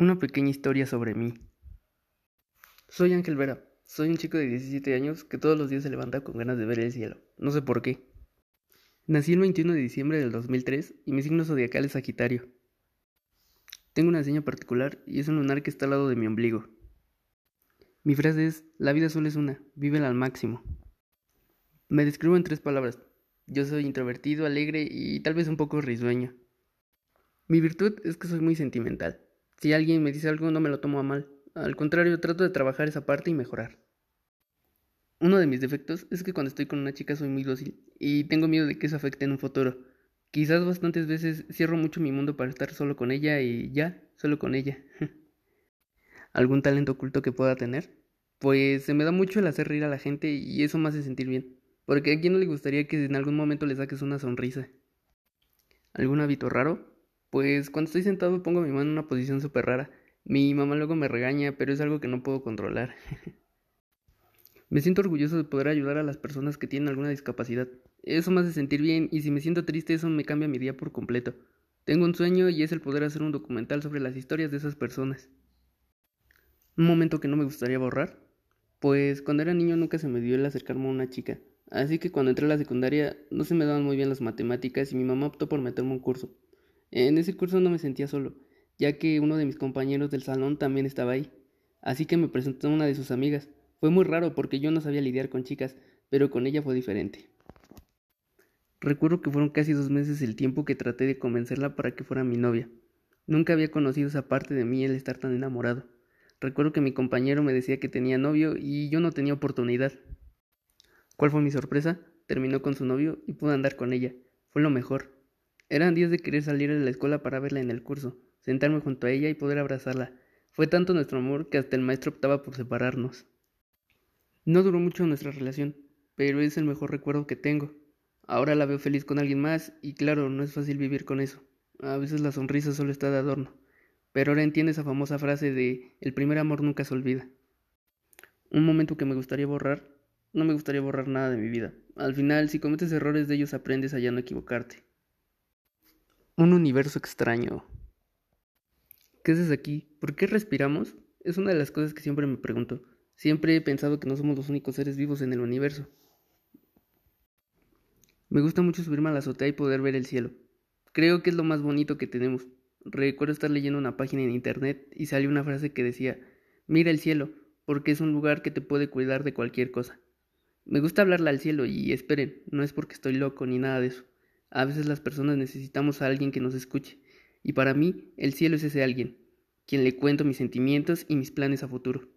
Una pequeña historia sobre mí. Soy Ángel Vera. Soy un chico de 17 años que todos los días se levanta con ganas de ver el cielo. No sé por qué. Nací el 21 de diciembre del 2003 y mi signo zodiacal es Sagitario. Tengo una seña particular y es un lunar que está al lado de mi ombligo. Mi frase es, la vida solo es una, vívela al máximo. Me describo en tres palabras. Yo soy introvertido, alegre y tal vez un poco risueño. Mi virtud es que soy muy sentimental. Si alguien me dice algo no me lo tomo a mal. Al contrario, trato de trabajar esa parte y mejorar. Uno de mis defectos es que cuando estoy con una chica soy muy dócil y tengo miedo de que eso afecte en un futuro. Quizás bastantes veces cierro mucho mi mundo para estar solo con ella y ya, solo con ella. ¿Algún talento oculto que pueda tener? Pues se me da mucho el hacer reír a la gente y eso me hace sentir bien. Porque a quién no le gustaría que en algún momento le saques una sonrisa. ¿Algún hábito raro? Pues cuando estoy sentado pongo mi mano en una posición súper rara. Mi mamá luego me regaña, pero es algo que no puedo controlar. me siento orgulloso de poder ayudar a las personas que tienen alguna discapacidad. Eso me hace sentir bien y si me siento triste eso me cambia mi día por completo. Tengo un sueño y es el poder hacer un documental sobre las historias de esas personas. Un momento que no me gustaría borrar. Pues cuando era niño nunca se me dio el acercarme a una chica. Así que cuando entré a la secundaria no se me daban muy bien las matemáticas y mi mamá optó por meterme un curso. En ese curso no me sentía solo, ya que uno de mis compañeros del salón también estaba ahí, así que me presentó a una de sus amigas. Fue muy raro porque yo no sabía lidiar con chicas, pero con ella fue diferente. Recuerdo que fueron casi dos meses el tiempo que traté de convencerla para que fuera mi novia. Nunca había conocido esa parte de mí el estar tan enamorado. Recuerdo que mi compañero me decía que tenía novio y yo no tenía oportunidad. ¿Cuál fue mi sorpresa? Terminó con su novio y pude andar con ella. Fue lo mejor. Eran días de querer salir de la escuela para verla en el curso, sentarme junto a ella y poder abrazarla. Fue tanto nuestro amor que hasta el maestro optaba por separarnos. No duró mucho nuestra relación, pero es el mejor recuerdo que tengo. Ahora la veo feliz con alguien más y claro, no es fácil vivir con eso. A veces la sonrisa solo está de adorno. Pero ahora entiende esa famosa frase de el primer amor nunca se olvida. Un momento que me gustaría borrar, no me gustaría borrar nada de mi vida. Al final, si cometes errores de ellos aprendes a ya no equivocarte. Un universo extraño. ¿Qué haces aquí? ¿Por qué respiramos? Es una de las cosas que siempre me pregunto. Siempre he pensado que no somos los únicos seres vivos en el universo. Me gusta mucho subirme a la azotea y poder ver el cielo. Creo que es lo más bonito que tenemos. Recuerdo estar leyendo una página en internet y salió una frase que decía, mira el cielo, porque es un lugar que te puede cuidar de cualquier cosa. Me gusta hablarle al cielo y esperen, no es porque estoy loco ni nada de eso. A veces las personas necesitamos a alguien que nos escuche, y para mí el cielo es ese alguien, quien le cuento mis sentimientos y mis planes a futuro.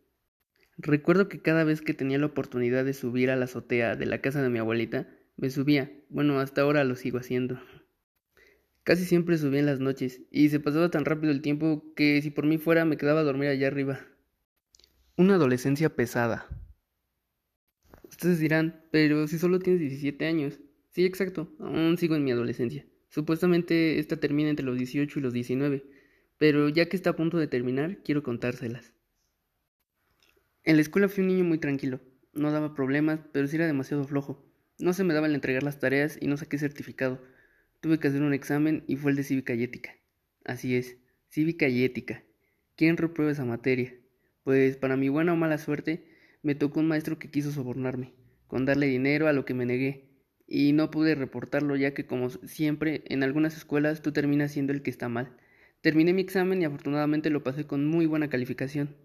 Recuerdo que cada vez que tenía la oportunidad de subir a la azotea de la casa de mi abuelita, me subía, bueno, hasta ahora lo sigo haciendo. Casi siempre subía en las noches, y se pasaba tan rápido el tiempo que si por mí fuera me quedaba a dormir allá arriba. Una adolescencia pesada. Ustedes dirán, pero si solo tienes 17 años, Sí, exacto, aún sigo en mi adolescencia. Supuestamente esta termina entre los 18 y los 19, pero ya que está a punto de terminar, quiero contárselas. En la escuela fui un niño muy tranquilo, no daba problemas, pero sí era demasiado flojo. No se me daba el entregar las tareas y no saqué certificado. Tuve que hacer un examen y fue el de cívica y ética. Así es, cívica y ética. ¿Quién reprueba esa materia? Pues para mi buena o mala suerte, me tocó un maestro que quiso sobornarme, con darle dinero a lo que me negué, y no pude reportarlo ya que como siempre en algunas escuelas tú terminas siendo el que está mal. Terminé mi examen y afortunadamente lo pasé con muy buena calificación.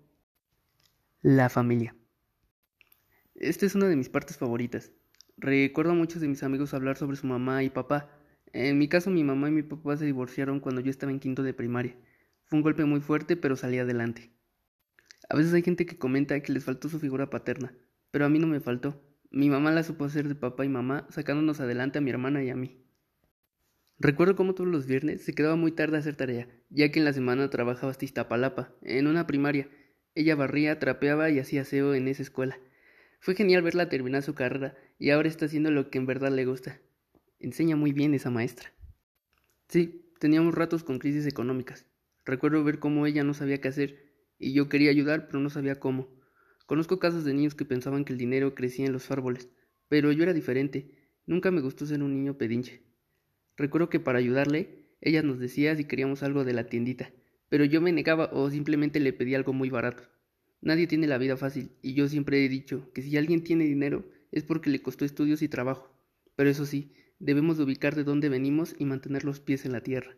La familia. Esta es una de mis partes favoritas. Recuerdo a muchos de mis amigos hablar sobre su mamá y papá. En mi caso mi mamá y mi papá se divorciaron cuando yo estaba en quinto de primaria. Fue un golpe muy fuerte pero salí adelante. A veces hay gente que comenta que les faltó su figura paterna, pero a mí no me faltó. Mi mamá la supo hacer de papá y mamá, sacándonos adelante a mi hermana y a mí. Recuerdo cómo todos los viernes se quedaba muy tarde a hacer tarea, ya que en la semana trabajaba hasta Iztapalapa, en una primaria. Ella barría, trapeaba y hacía aseo en esa escuela. Fue genial verla terminar su carrera y ahora está haciendo lo que en verdad le gusta. Enseña muy bien esa maestra. Sí, teníamos ratos con crisis económicas. Recuerdo ver cómo ella no sabía qué hacer y yo quería ayudar pero no sabía cómo. Conozco casos de niños que pensaban que el dinero crecía en los árboles, pero yo era diferente. Nunca me gustó ser un niño pedinche. Recuerdo que para ayudarle, ella nos decía si queríamos algo de la tiendita, Pero yo me negaba o simplemente le pedí algo muy barato. Nadie tiene la vida fácil, y yo siempre he dicho que si alguien tiene dinero es porque le costó estudios y trabajo. Pero eso sí, debemos ubicar de dónde venimos y mantener los pies en la tierra.